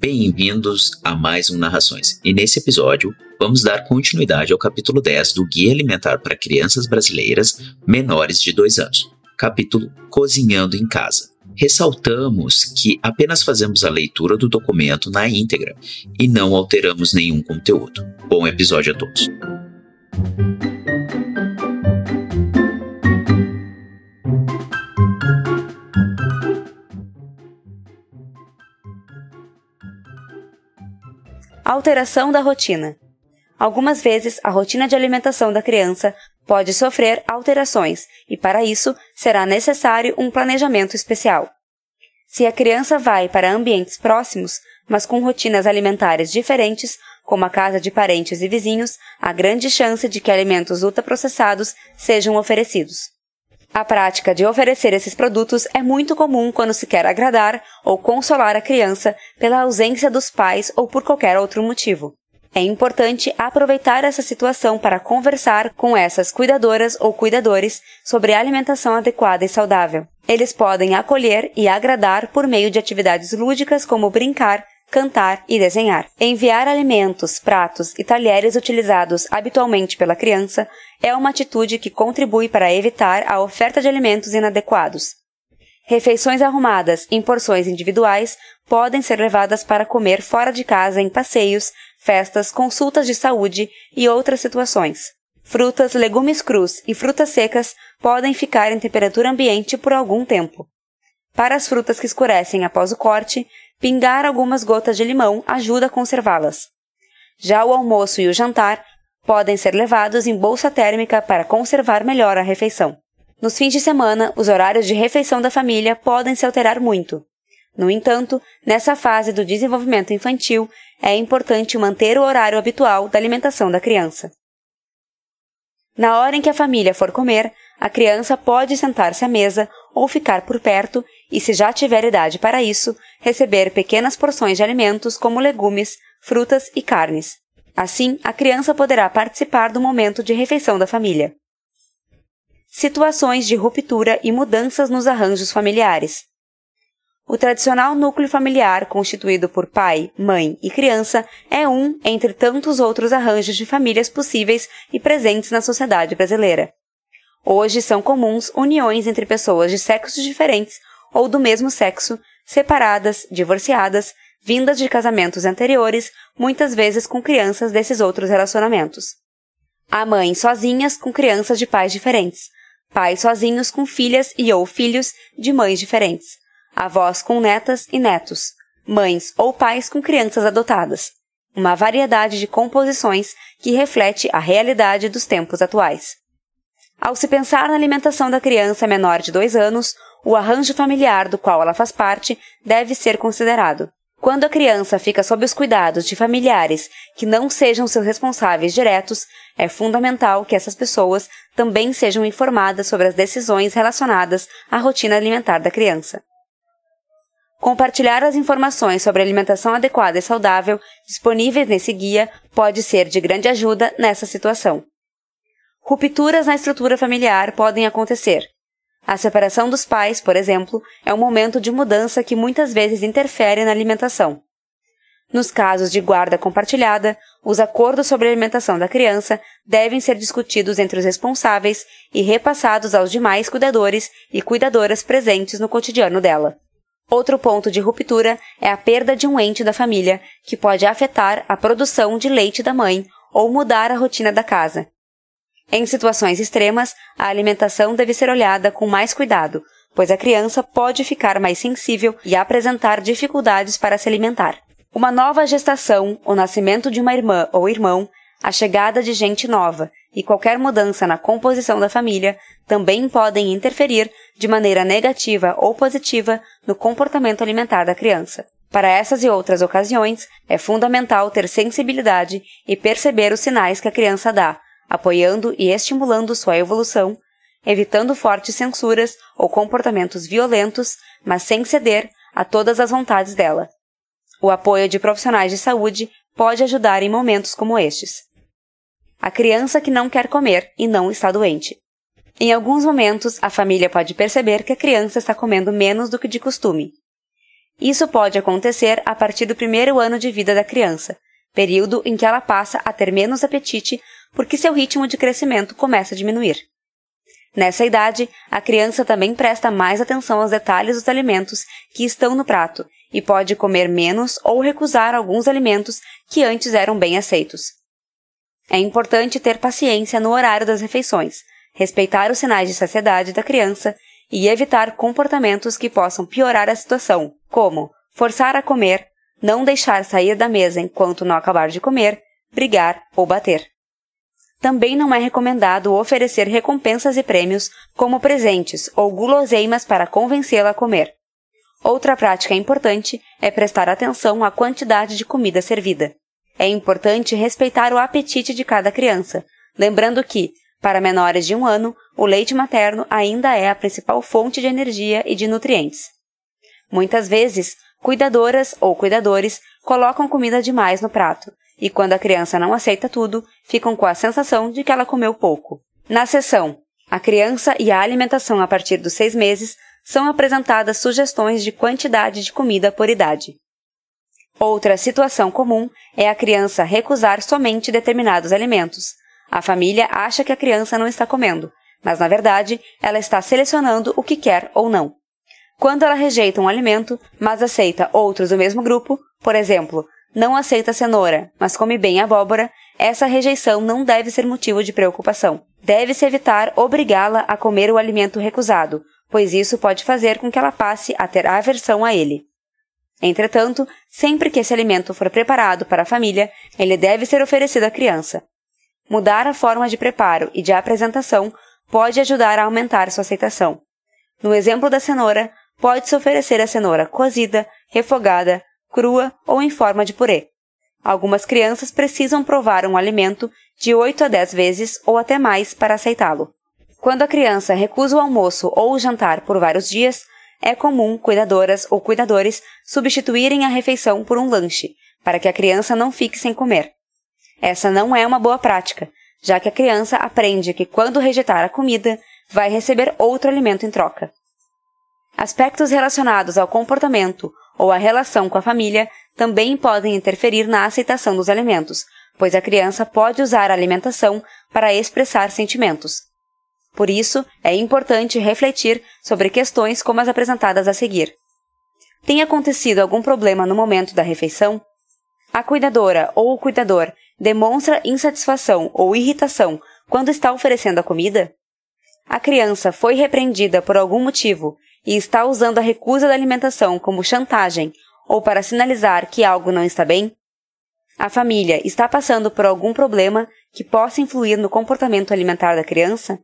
Bem-vindos a mais um Narrações. E nesse episódio, vamos dar continuidade ao capítulo 10 do Guia Alimentar para Crianças Brasileiras Menores de 2 anos. Capítulo Cozinhando em Casa. Ressaltamos que apenas fazemos a leitura do documento na íntegra e não alteramos nenhum conteúdo. Bom episódio a todos. Alteração da rotina. Algumas vezes, a rotina de alimentação da criança pode sofrer alterações e, para isso, será necessário um planejamento especial. Se a criança vai para ambientes próximos, mas com rotinas alimentares diferentes, como a casa de parentes e vizinhos, há grande chance de que alimentos ultraprocessados sejam oferecidos. A prática de oferecer esses produtos é muito comum quando se quer agradar ou consolar a criança pela ausência dos pais ou por qualquer outro motivo. É importante aproveitar essa situação para conversar com essas cuidadoras ou cuidadores sobre alimentação adequada e saudável. Eles podem acolher e agradar por meio de atividades lúdicas como brincar, cantar e desenhar. Enviar alimentos, pratos e talheres utilizados habitualmente pela criança é uma atitude que contribui para evitar a oferta de alimentos inadequados. Refeições arrumadas em porções individuais podem ser levadas para comer fora de casa em passeios, festas, consultas de saúde e outras situações. Frutas, legumes crus e frutas secas podem ficar em temperatura ambiente por algum tempo. Para as frutas que escurecem após o corte, pingar algumas gotas de limão ajuda a conservá-las. Já o almoço e o jantar podem ser levados em bolsa térmica para conservar melhor a refeição. Nos fins de semana, os horários de refeição da família podem se alterar muito. No entanto, nessa fase do desenvolvimento infantil, é importante manter o horário habitual da alimentação da criança. Na hora em que a família for comer, a criança pode sentar-se à mesa ou ficar por perto e, se já tiver idade para isso, receber pequenas porções de alimentos como legumes, frutas e carnes. Assim, a criança poderá participar do momento de refeição da família. Situações de ruptura e mudanças nos arranjos familiares. O tradicional núcleo familiar, constituído por pai, mãe e criança, é um entre tantos outros arranjos de famílias possíveis e presentes na sociedade brasileira. Hoje são comuns uniões entre pessoas de sexos diferentes ou do mesmo sexo, separadas, divorciadas, vindas de casamentos anteriores, muitas vezes com crianças desses outros relacionamentos. Há mães sozinhas com crianças de pais diferentes, pais sozinhos com filhas e ou filhos de mães diferentes, avós com netas e netos, mães ou pais com crianças adotadas. Uma variedade de composições que reflete a realidade dos tempos atuais. Ao se pensar na alimentação da criança menor de dois anos, o arranjo familiar do qual ela faz parte deve ser considerado. Quando a criança fica sob os cuidados de familiares que não sejam seus responsáveis diretos, é fundamental que essas pessoas também sejam informadas sobre as decisões relacionadas à rotina alimentar da criança. Compartilhar as informações sobre alimentação adequada e saudável disponíveis nesse guia pode ser de grande ajuda nessa situação. Rupturas na estrutura familiar podem acontecer. A separação dos pais, por exemplo, é um momento de mudança que muitas vezes interfere na alimentação. Nos casos de guarda compartilhada, os acordos sobre a alimentação da criança devem ser discutidos entre os responsáveis e repassados aos demais cuidadores e cuidadoras presentes no cotidiano dela. Outro ponto de ruptura é a perda de um ente da família, que pode afetar a produção de leite da mãe ou mudar a rotina da casa. Em situações extremas, a alimentação deve ser olhada com mais cuidado, pois a criança pode ficar mais sensível e apresentar dificuldades para se alimentar. Uma nova gestação, o nascimento de uma irmã ou irmão, a chegada de gente nova e qualquer mudança na composição da família também podem interferir de maneira negativa ou positiva no comportamento alimentar da criança. Para essas e outras ocasiões, é fundamental ter sensibilidade e perceber os sinais que a criança dá, apoiando e estimulando sua evolução, evitando fortes censuras ou comportamentos violentos, mas sem ceder a todas as vontades dela. O apoio de profissionais de saúde pode ajudar em momentos como estes. A criança que não quer comer e não está doente. Em alguns momentos, a família pode perceber que a criança está comendo menos do que de costume. Isso pode acontecer a partir do primeiro ano de vida da criança, período em que ela passa a ter menos apetite porque seu ritmo de crescimento começa a diminuir. Nessa idade, a criança também presta mais atenção aos detalhes dos alimentos que estão no prato e pode comer menos ou recusar alguns alimentos que antes eram bem aceitos. É importante ter paciência no horário das refeições, respeitar os sinais de saciedade da criança e evitar comportamentos que possam piorar a situação, como forçar a comer, não deixar sair da mesa enquanto não acabar de comer, brigar ou bater. Também não é recomendado oferecer recompensas e prêmios como presentes ou guloseimas para convencê-la a comer. Outra prática importante é prestar atenção à quantidade de comida servida. É importante respeitar o apetite de cada criança, lembrando que, para menores de um ano, o leite materno ainda é a principal fonte de energia e de nutrientes. Muitas vezes, cuidadoras ou cuidadores colocam comida demais no prato, e quando a criança não aceita tudo, ficam com a sensação de que ela comeu pouco. Na sessão A criança e a alimentação a partir dos seis meses, são apresentadas sugestões de quantidade de comida por idade. Outra situação comum é a criança recusar somente determinados alimentos, a família acha que a criança não está comendo, mas na verdade ela está selecionando o que quer ou não. Quando ela rejeita um alimento, mas aceita outros do mesmo grupo, por exemplo, não aceita cenoura, mas come bem abóbora, essa rejeição não deve ser motivo de preocupação. Deve-se evitar obrigá-la a comer o alimento recusado, pois isso pode fazer com que ela passe a ter aversão a ele. Entretanto, sempre que esse alimento for preparado para a família, ele deve ser oferecido à criança. Mudar a forma de preparo e de apresentação pode ajudar a aumentar sua aceitação. No exemplo da cenoura, pode-se oferecer a cenoura cozida, refogada, crua ou em forma de purê. Algumas crianças precisam provar um alimento de 8 a 10 vezes ou até mais para aceitá-lo. Quando a criança recusa o almoço ou o jantar por vários dias, é comum cuidadoras ou cuidadores substituírem a refeição por um lanche, para que a criança não fique sem comer. Essa não é uma boa prática, já que a criança aprende que quando rejeitar a comida, vai receber outro alimento em troca. Aspectos relacionados ao comportamento ou à relação com a família também podem interferir na aceitação dos alimentos, pois a criança pode usar a alimentação para expressar sentimentos. Por isso, é importante refletir sobre questões como as apresentadas a seguir. Tem acontecido algum problema no momento da refeição? A cuidadora ou o cuidador demonstra insatisfação ou irritação quando está oferecendo a comida? A criança foi repreendida por algum motivo e está usando a recusa da alimentação como chantagem ou para sinalizar que algo não está bem? A família está passando por algum problema que possa influir no comportamento alimentar da criança?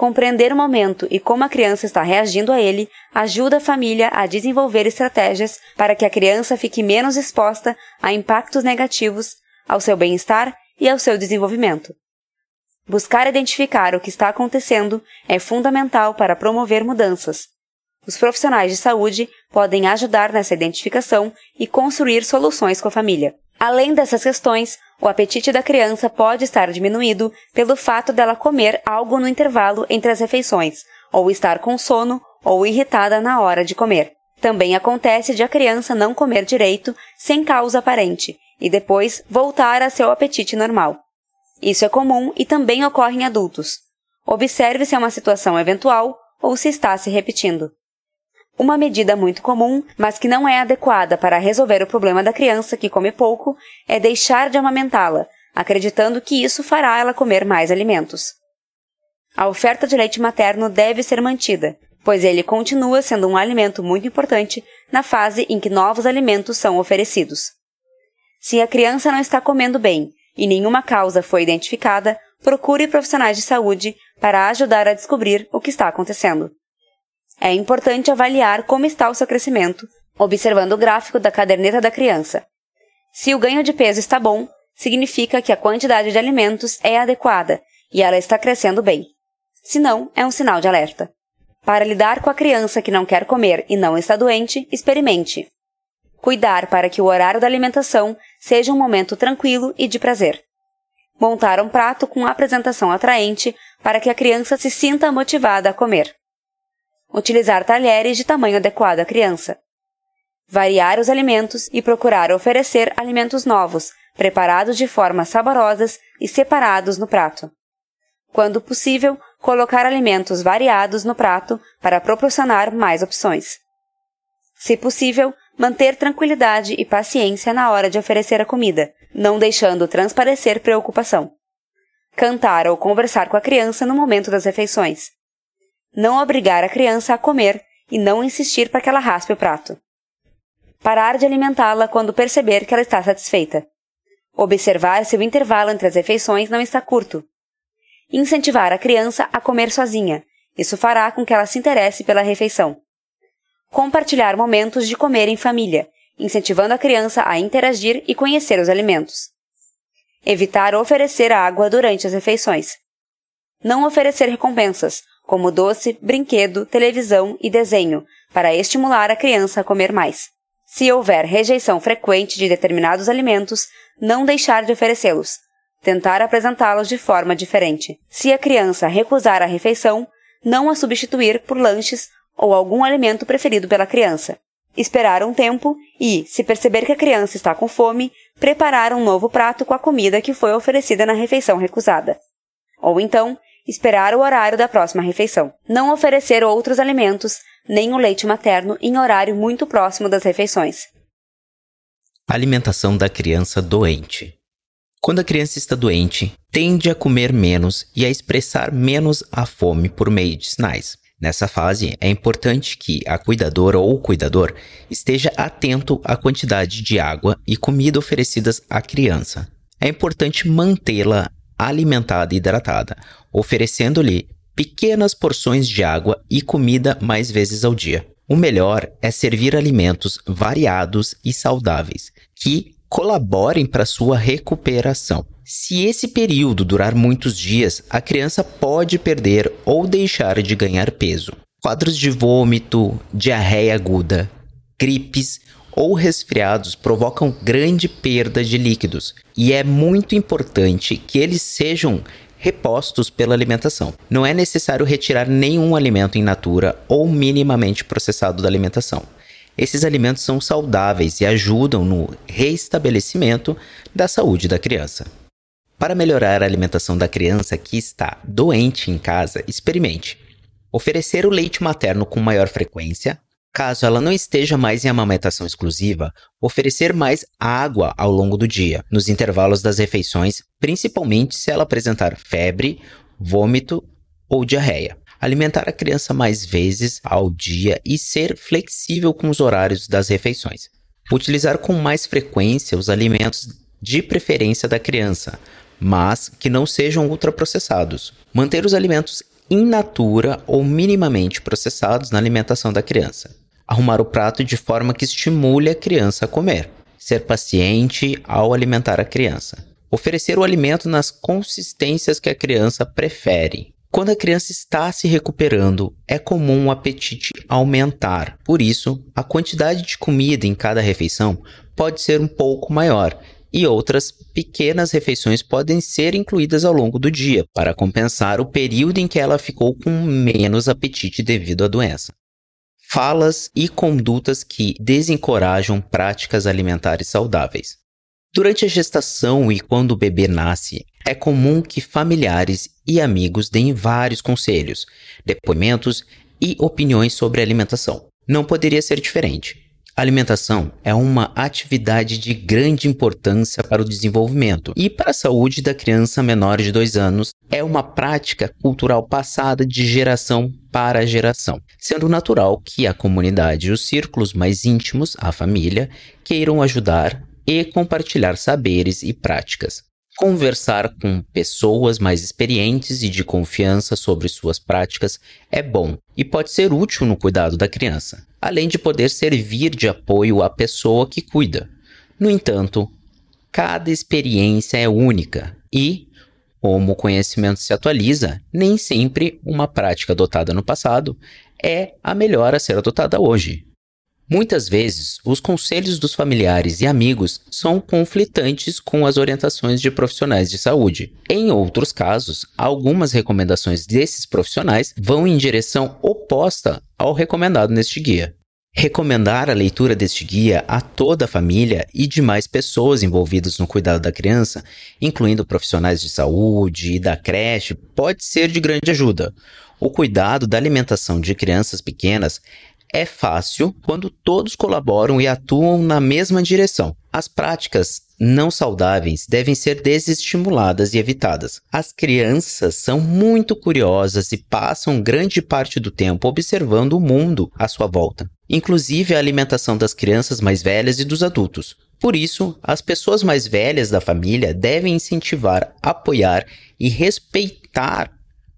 Compreender o momento e como a criança está reagindo a ele ajuda a família a desenvolver estratégias para que a criança fique menos exposta a impactos negativos ao seu bem-estar e ao seu desenvolvimento. Buscar identificar o que está acontecendo é fundamental para promover mudanças. Os profissionais de saúde podem ajudar nessa identificação e construir soluções com a família. Além dessas questões, o apetite da criança pode estar diminuído pelo fato dela comer algo no intervalo entre as refeições, ou estar com sono ou irritada na hora de comer. Também acontece de a criança não comer direito sem causa aparente e depois voltar a seu apetite normal. Isso é comum e também ocorre em adultos. Observe se é uma situação eventual ou se está se repetindo. Uma medida muito comum, mas que não é adequada para resolver o problema da criança que come pouco, é deixar de amamentá-la, acreditando que isso fará ela comer mais alimentos. A oferta de leite materno deve ser mantida, pois ele continua sendo um alimento muito importante na fase em que novos alimentos são oferecidos. Se a criança não está comendo bem e nenhuma causa foi identificada, procure profissionais de saúde para ajudar a descobrir o que está acontecendo. É importante avaliar como está o seu crescimento, observando o gráfico da caderneta da criança. Se o ganho de peso está bom, significa que a quantidade de alimentos é adequada e ela está crescendo bem. Se não, é um sinal de alerta. Para lidar com a criança que não quer comer e não está doente, experimente Cuidar para que o horário da alimentação seja um momento tranquilo e de prazer. Montar um prato com apresentação atraente para que a criança se sinta motivada a comer. Utilizar talheres de tamanho adequado à criança. Variar os alimentos e procurar oferecer alimentos novos, preparados de formas saborosas e separados no prato. Quando possível, colocar alimentos variados no prato para proporcionar mais opções. Se possível, manter tranquilidade e paciência na hora de oferecer a comida, não deixando transparecer preocupação. Cantar ou conversar com a criança no momento das refeições. Não obrigar a criança a comer e não insistir para que ela raspe o prato. Parar de alimentá-la quando perceber que ela está satisfeita. Observar se o intervalo entre as refeições não está curto. Incentivar a criança a comer sozinha. Isso fará com que ela se interesse pela refeição. Compartilhar momentos de comer em família, incentivando a criança a interagir e conhecer os alimentos. Evitar oferecer água durante as refeições. Não oferecer recompensas, como doce, brinquedo, televisão e desenho, para estimular a criança a comer mais. Se houver rejeição frequente de determinados alimentos, não deixar de oferecê-los. Tentar apresentá-los de forma diferente. Se a criança recusar a refeição, não a substituir por lanches ou algum alimento preferido pela criança. Esperar um tempo e, se perceber que a criança está com fome, preparar um novo prato com a comida que foi oferecida na refeição recusada. Ou então, esperar o horário da próxima refeição. Não oferecer outros alimentos, nem o leite materno em horário muito próximo das refeições. Alimentação da criança doente. Quando a criança está doente, tende a comer menos e a expressar menos a fome por meio de sinais. Nessa fase, é importante que a cuidadora ou cuidador esteja atento à quantidade de água e comida oferecidas à criança. É importante mantê-la alimentada e hidratada, oferecendo-lhe pequenas porções de água e comida mais vezes ao dia. O melhor é servir alimentos variados e saudáveis, que colaborem para sua recuperação. Se esse período durar muitos dias, a criança pode perder ou deixar de ganhar peso. Quadros de vômito, diarreia aguda, gripes ou resfriados provocam grande perda de líquidos e é muito importante que eles sejam repostos pela alimentação. Não é necessário retirar nenhum alimento in natura ou minimamente processado da alimentação. Esses alimentos são saudáveis e ajudam no reestabelecimento da saúde da criança. Para melhorar a alimentação da criança que está doente em casa, experimente oferecer o leite materno com maior frequência. Caso ela não esteja mais em amamentação exclusiva, oferecer mais água ao longo do dia, nos intervalos das refeições, principalmente se ela apresentar febre, vômito ou diarreia alimentar a criança mais vezes ao dia e ser flexível com os horários das refeições. Utilizar com mais frequência os alimentos de preferência da criança, mas que não sejam ultraprocessados. Manter os alimentos in natura ou minimamente processados na alimentação da criança. Arrumar o prato de forma que estimule a criança a comer. Ser paciente ao alimentar a criança. Oferecer o alimento nas consistências que a criança prefere. Quando a criança está se recuperando, é comum o apetite aumentar. Por isso, a quantidade de comida em cada refeição pode ser um pouco maior e outras pequenas refeições podem ser incluídas ao longo do dia para compensar o período em que ela ficou com menos apetite devido à doença. Falas e condutas que desencorajam práticas alimentares saudáveis. Durante a gestação e quando o bebê nasce, é comum que familiares e amigos deem vários conselhos, depoimentos e opiniões sobre alimentação. Não poderia ser diferente. Alimentação é uma atividade de grande importância para o desenvolvimento e para a saúde da criança menor de dois anos. É uma prática cultural passada de geração para geração, sendo natural que a comunidade e os círculos mais íntimos, a família, queiram ajudar e compartilhar saberes e práticas. Conversar com pessoas mais experientes e de confiança sobre suas práticas é bom e pode ser útil no cuidado da criança, além de poder servir de apoio à pessoa que cuida. No entanto, cada experiência é única e, como o conhecimento se atualiza, nem sempre uma prática adotada no passado é a melhor a ser adotada hoje. Muitas vezes, os conselhos dos familiares e amigos são conflitantes com as orientações de profissionais de saúde. Em outros casos, algumas recomendações desses profissionais vão em direção oposta ao recomendado neste guia. Recomendar a leitura deste guia a toda a família e demais pessoas envolvidas no cuidado da criança, incluindo profissionais de saúde e da creche, pode ser de grande ajuda. O cuidado da alimentação de crianças pequenas é fácil quando todos colaboram e atuam na mesma direção. As práticas não saudáveis devem ser desestimuladas e evitadas. As crianças são muito curiosas e passam grande parte do tempo observando o mundo à sua volta, inclusive a alimentação das crianças mais velhas e dos adultos. Por isso, as pessoas mais velhas da família devem incentivar, apoiar e respeitar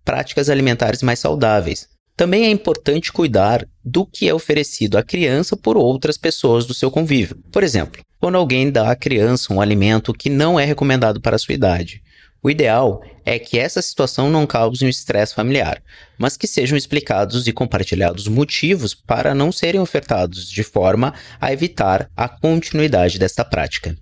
práticas alimentares mais saudáveis, também é importante cuidar do que é oferecido à criança por outras pessoas do seu convívio. Por exemplo, quando alguém dá à criança um alimento que não é recomendado para a sua idade. O ideal é que essa situação não cause um estresse familiar, mas que sejam explicados e compartilhados motivos para não serem ofertados de forma a evitar a continuidade desta prática.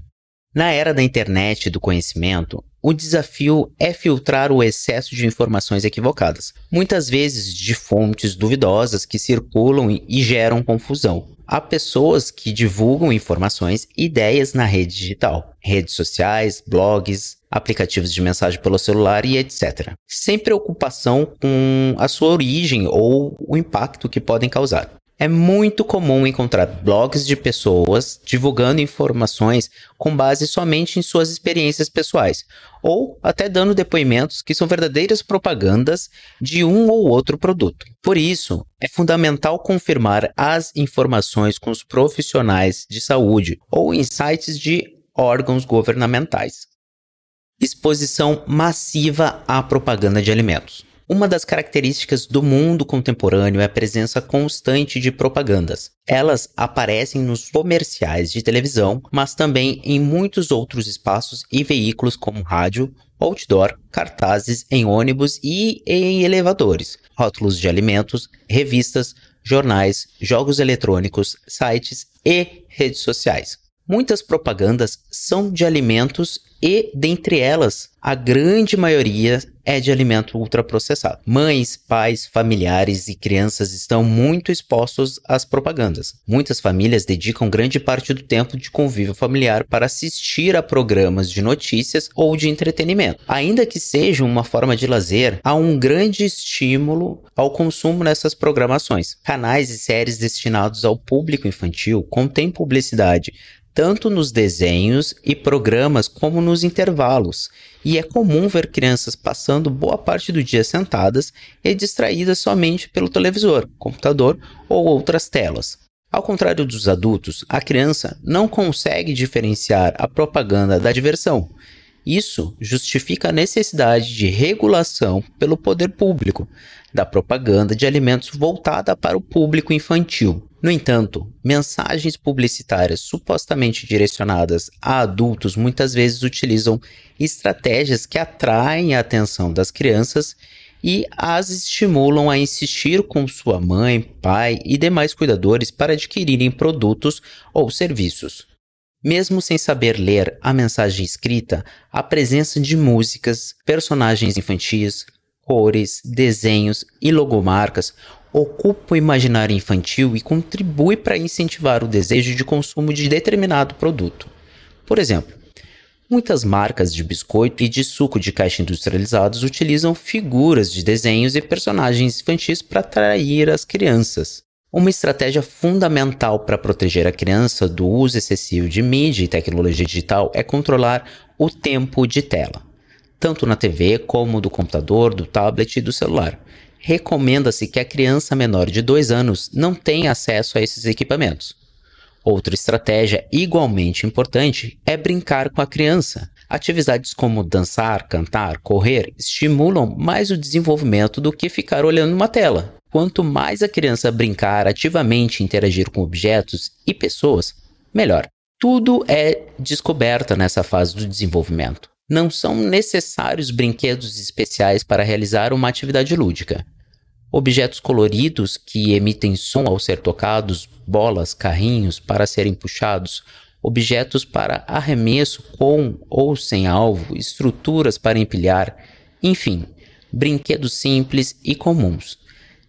Na era da internet e do conhecimento, o desafio é filtrar o excesso de informações equivocadas, muitas vezes de fontes duvidosas que circulam e geram confusão. Há pessoas que divulgam informações e ideias na rede digital, redes sociais, blogs, aplicativos de mensagem pelo celular e etc., sem preocupação com a sua origem ou o impacto que podem causar. É muito comum encontrar blogs de pessoas divulgando informações com base somente em suas experiências pessoais, ou até dando depoimentos que são verdadeiras propagandas de um ou outro produto. Por isso, é fundamental confirmar as informações com os profissionais de saúde ou em sites de órgãos governamentais. Exposição massiva à propaganda de alimentos. Uma das características do mundo contemporâneo é a presença constante de propagandas. Elas aparecem nos comerciais de televisão, mas também em muitos outros espaços e veículos como rádio, outdoor, cartazes em ônibus e em elevadores, rótulos de alimentos, revistas, jornais, jogos eletrônicos, sites e redes sociais. Muitas propagandas são de alimentos e, dentre elas, a grande maioria é de alimento ultraprocessado. Mães, pais, familiares e crianças estão muito expostos às propagandas. Muitas famílias dedicam grande parte do tempo de convívio familiar para assistir a programas de notícias ou de entretenimento. Ainda que seja uma forma de lazer, há um grande estímulo ao consumo nessas programações. Canais e séries destinados ao público infantil contêm publicidade tanto nos desenhos e programas como nos intervalos, e é comum ver crianças passando boa parte do dia sentadas e distraídas somente pelo televisor, computador ou outras telas. Ao contrário dos adultos, a criança não consegue diferenciar a propaganda da diversão. Isso justifica a necessidade de regulação pelo poder público da propaganda de alimentos voltada para o público infantil. No entanto, mensagens publicitárias supostamente direcionadas a adultos muitas vezes utilizam estratégias que atraem a atenção das crianças e as estimulam a insistir com sua mãe, pai e demais cuidadores para adquirirem produtos ou serviços. Mesmo sem saber ler a mensagem escrita, a presença de músicas, personagens infantis, cores, desenhos e logomarcas ocupa o imaginário infantil e contribui para incentivar o desejo de consumo de determinado produto. Por exemplo, muitas marcas de biscoito e de suco de caixa industrializados utilizam figuras de desenhos e personagens infantis para atrair as crianças. Uma estratégia fundamental para proteger a criança do uso excessivo de mídia e tecnologia digital é controlar o tempo de tela, tanto na TV como do computador, do tablet e do celular recomenda-se que a criança menor de 2 anos não tenha acesso a esses equipamentos. Outra estratégia igualmente importante é brincar com a criança. Atividades como dançar, cantar, correr estimulam mais o desenvolvimento do que ficar olhando uma tela. Quanto mais a criança brincar ativamente e interagir com objetos e pessoas, melhor. Tudo é descoberta nessa fase do desenvolvimento não são necessários brinquedos especiais para realizar uma atividade lúdica. objetos coloridos que emitem som ao ser tocados, bolas, carrinhos para serem puxados, objetos para arremesso com ou sem alvo, estruturas para empilhar, enfim, brinquedos simples e comuns.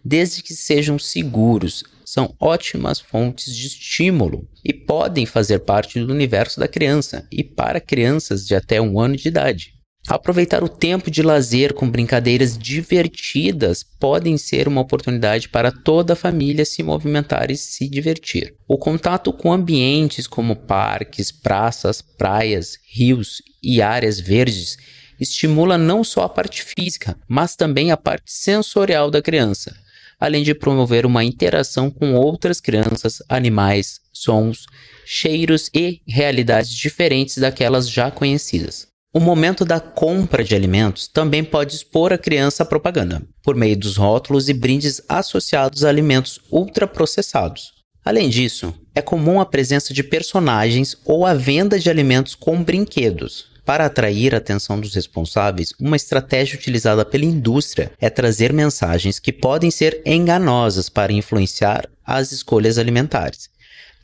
Desde que sejam seguros, são ótimas fontes de estímulo e podem fazer parte do universo da criança e para crianças de até um ano de idade. Aproveitar o tempo de lazer com brincadeiras divertidas podem ser uma oportunidade para toda a família se movimentar e se divertir. O contato com ambientes como parques, praças, praias, rios e áreas verdes estimula não só a parte física, mas também a parte sensorial da criança, além de promover uma interação com outras crianças, animais, sons, cheiros e realidades diferentes daquelas já conhecidas. O momento da compra de alimentos também pode expor a criança à propaganda, por meio dos rótulos e brindes associados a alimentos ultraprocessados. Além disso, é comum a presença de personagens ou a venda de alimentos com brinquedos. Para atrair a atenção dos responsáveis, uma estratégia utilizada pela indústria é trazer mensagens que podem ser enganosas para influenciar as escolhas alimentares.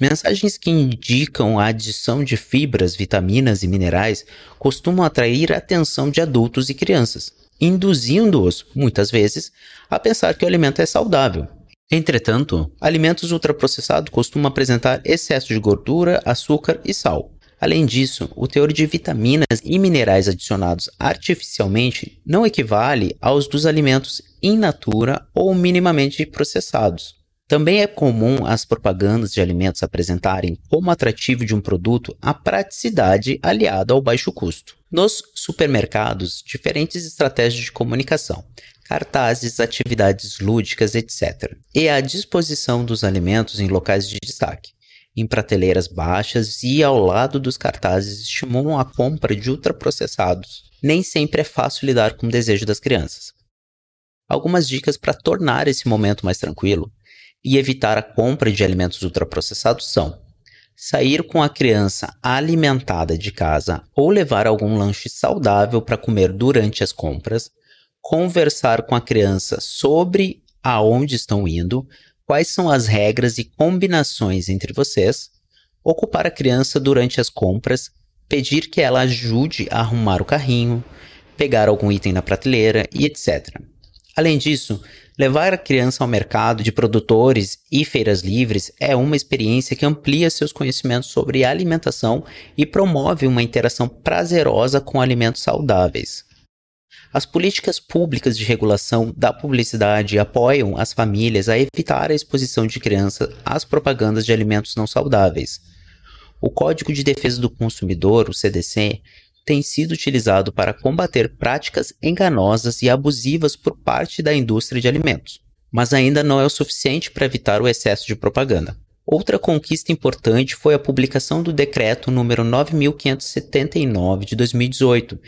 Mensagens que indicam a adição de fibras, vitaminas e minerais costumam atrair a atenção de adultos e crianças, induzindo-os, muitas vezes, a pensar que o alimento é saudável. Entretanto, alimentos ultraprocessados costumam apresentar excesso de gordura, açúcar e sal. Além disso, o teor de vitaminas e minerais adicionados artificialmente não equivale aos dos alimentos in natura ou minimamente processados. Também é comum as propagandas de alimentos apresentarem como atrativo de um produto a praticidade aliada ao baixo custo. Nos supermercados, diferentes estratégias de comunicação, cartazes, atividades lúdicas, etc. E a disposição dos alimentos em locais de destaque, em prateleiras baixas e ao lado dos cartazes estimulam a compra de ultraprocessados. Nem sempre é fácil lidar com o desejo das crianças. Algumas dicas para tornar esse momento mais tranquilo e evitar a compra de alimentos ultraprocessados são sair com a criança alimentada de casa ou levar algum lanche saudável para comer durante as compras, conversar com a criança sobre aonde estão indo, quais são as regras e combinações entre vocês, ocupar a criança durante as compras, pedir que ela ajude a arrumar o carrinho, pegar algum item na prateleira e etc. Além disso, Levar a criança ao mercado de produtores e feiras livres é uma experiência que amplia seus conhecimentos sobre alimentação e promove uma interação prazerosa com alimentos saudáveis. As políticas públicas de regulação da publicidade apoiam as famílias a evitar a exposição de crianças às propagandas de alimentos não saudáveis. O Código de Defesa do Consumidor, o CDC, tem sido utilizado para combater práticas enganosas e abusivas por parte da indústria de alimentos, mas ainda não é o suficiente para evitar o excesso de propaganda. Outra conquista importante foi a publicação do decreto número 9579 de 2018,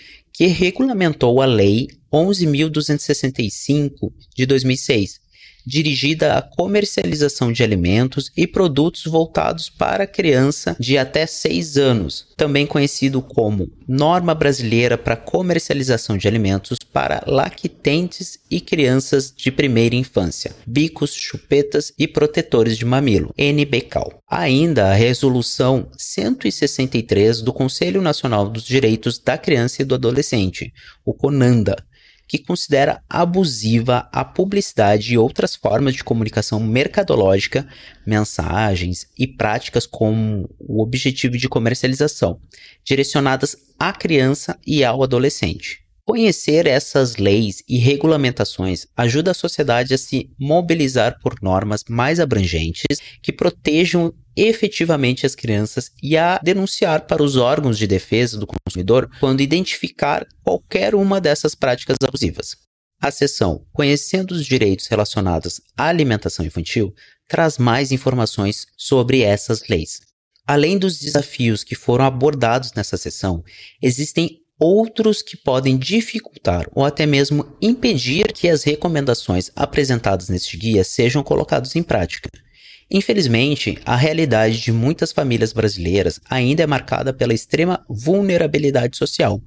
que regulamentou a lei 11265 de 2006, dirigida à comercialização de alimentos e produtos voltados para criança de até 6 anos, também conhecido como Norma Brasileira para Comercialização de Alimentos para Lactentes e Crianças de Primeira Infância, bicos, chupetas e protetores de mamilo, NBCAL. Ainda a Resolução 163 do Conselho Nacional dos Direitos da Criança e do Adolescente, o CONANDA, que considera abusiva a publicidade e outras formas de comunicação mercadológica, mensagens e práticas com o objetivo de comercialização, direcionadas à criança e ao adolescente. Conhecer essas leis e regulamentações ajuda a sociedade a se mobilizar por normas mais abrangentes que protejam efetivamente as crianças e a denunciar para os órgãos de defesa do consumidor quando identificar qualquer uma dessas práticas abusivas. A seção Conhecendo os Direitos Relacionados à Alimentação Infantil traz mais informações sobre essas leis. Além dos desafios que foram abordados nessa sessão, existem outros que podem dificultar ou até mesmo impedir que as recomendações apresentadas neste guia sejam colocadas em prática. Infelizmente, a realidade de muitas famílias brasileiras ainda é marcada pela extrema vulnerabilidade social,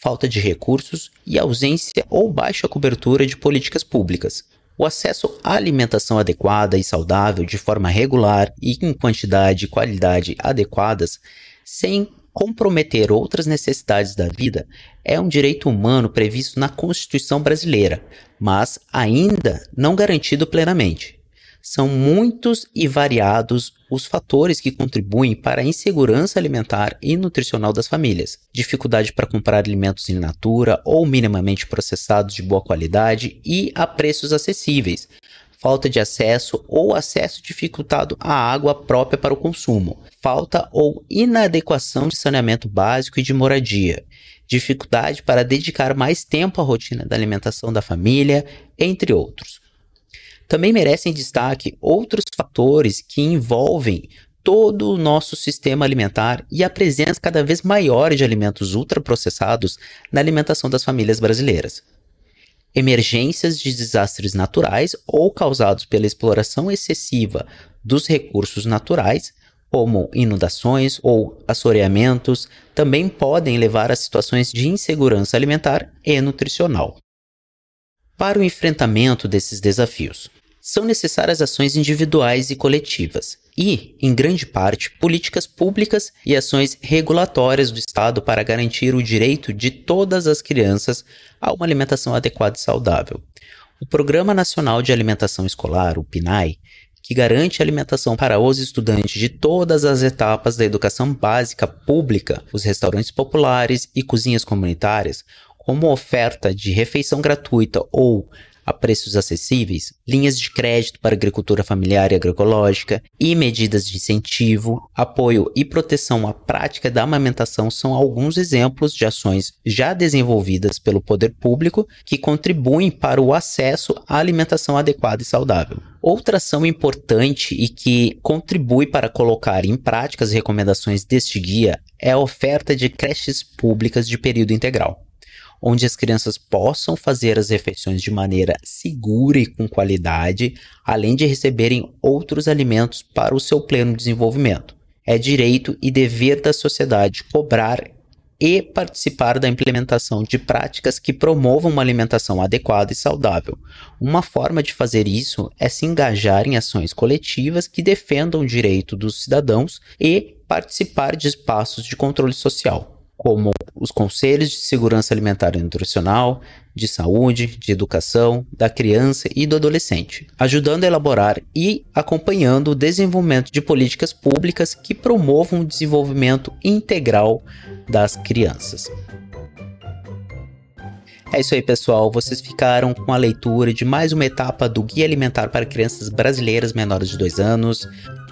falta de recursos e ausência ou baixa cobertura de políticas públicas. O acesso à alimentação adequada e saudável de forma regular e em quantidade e qualidade adequadas, sem comprometer outras necessidades da vida, é um direito humano previsto na Constituição brasileira, mas ainda não garantido plenamente. São muitos e variados os fatores que contribuem para a insegurança alimentar e nutricional das famílias. Dificuldade para comprar alimentos in natura ou minimamente processados de boa qualidade e a preços acessíveis. Falta de acesso ou acesso dificultado à água própria para o consumo. Falta ou inadequação de saneamento básico e de moradia. Dificuldade para dedicar mais tempo à rotina da alimentação da família, entre outros. Também merecem destaque outros fatores que envolvem todo o nosso sistema alimentar e a presença cada vez maior de alimentos ultraprocessados na alimentação das famílias brasileiras. Emergências de desastres naturais ou causados pela exploração excessiva dos recursos naturais, como inundações ou assoreamentos, também podem levar a situações de insegurança alimentar e nutricional. Para o enfrentamento desses desafios, são necessárias ações individuais e coletivas, e, em grande parte, políticas públicas e ações regulatórias do Estado para garantir o direito de todas as crianças a uma alimentação adequada e saudável. O Programa Nacional de Alimentação Escolar, o PNAE, que garante alimentação para os estudantes de todas as etapas da educação básica pública, os restaurantes populares e cozinhas comunitárias, como oferta de refeição gratuita ou a preços acessíveis, linhas de crédito para agricultura familiar e agroecológica e medidas de incentivo, apoio e proteção à prática da amamentação são alguns exemplos de ações já desenvolvidas pelo poder público que contribuem para o acesso à alimentação adequada e saudável. Outra ação importante e que contribui para colocar em prática as recomendações deste guia é a oferta de creches públicas de período integral onde as crianças possam fazer as refeições de maneira segura e com qualidade, além de receberem outros alimentos para o seu pleno desenvolvimento. É direito e dever da sociedade cobrar e participar da implementação de práticas que promovam uma alimentação adequada e saudável. Uma forma de fazer isso é se engajar em ações coletivas que defendam o direito dos cidadãos e participar de espaços de controle social como os conselhos de segurança alimentar e nutricional, de saúde, de educação, da criança e do adolescente, ajudando a elaborar e acompanhando o desenvolvimento de políticas públicas que promovam o desenvolvimento integral das crianças. É isso aí, pessoal. Vocês ficaram com a leitura de mais uma etapa do Guia Alimentar para Crianças Brasileiras Menores de 2 anos.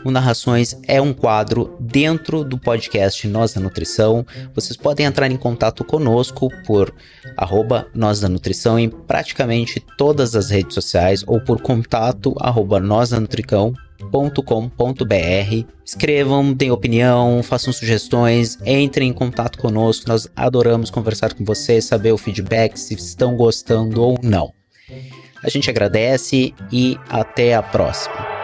O Narrações é um quadro dentro do podcast Nós da Nutrição. Vocês podem entrar em contato conosco por arroba Nós da Nutrição em praticamente todas as redes sociais ou por contato arroba Nós da Nutricão com.br. Escrevam, deem opinião, façam sugestões, entrem em contato conosco. Nós adoramos conversar com vocês, saber o feedback, se estão gostando ou não. A gente agradece e até a próxima.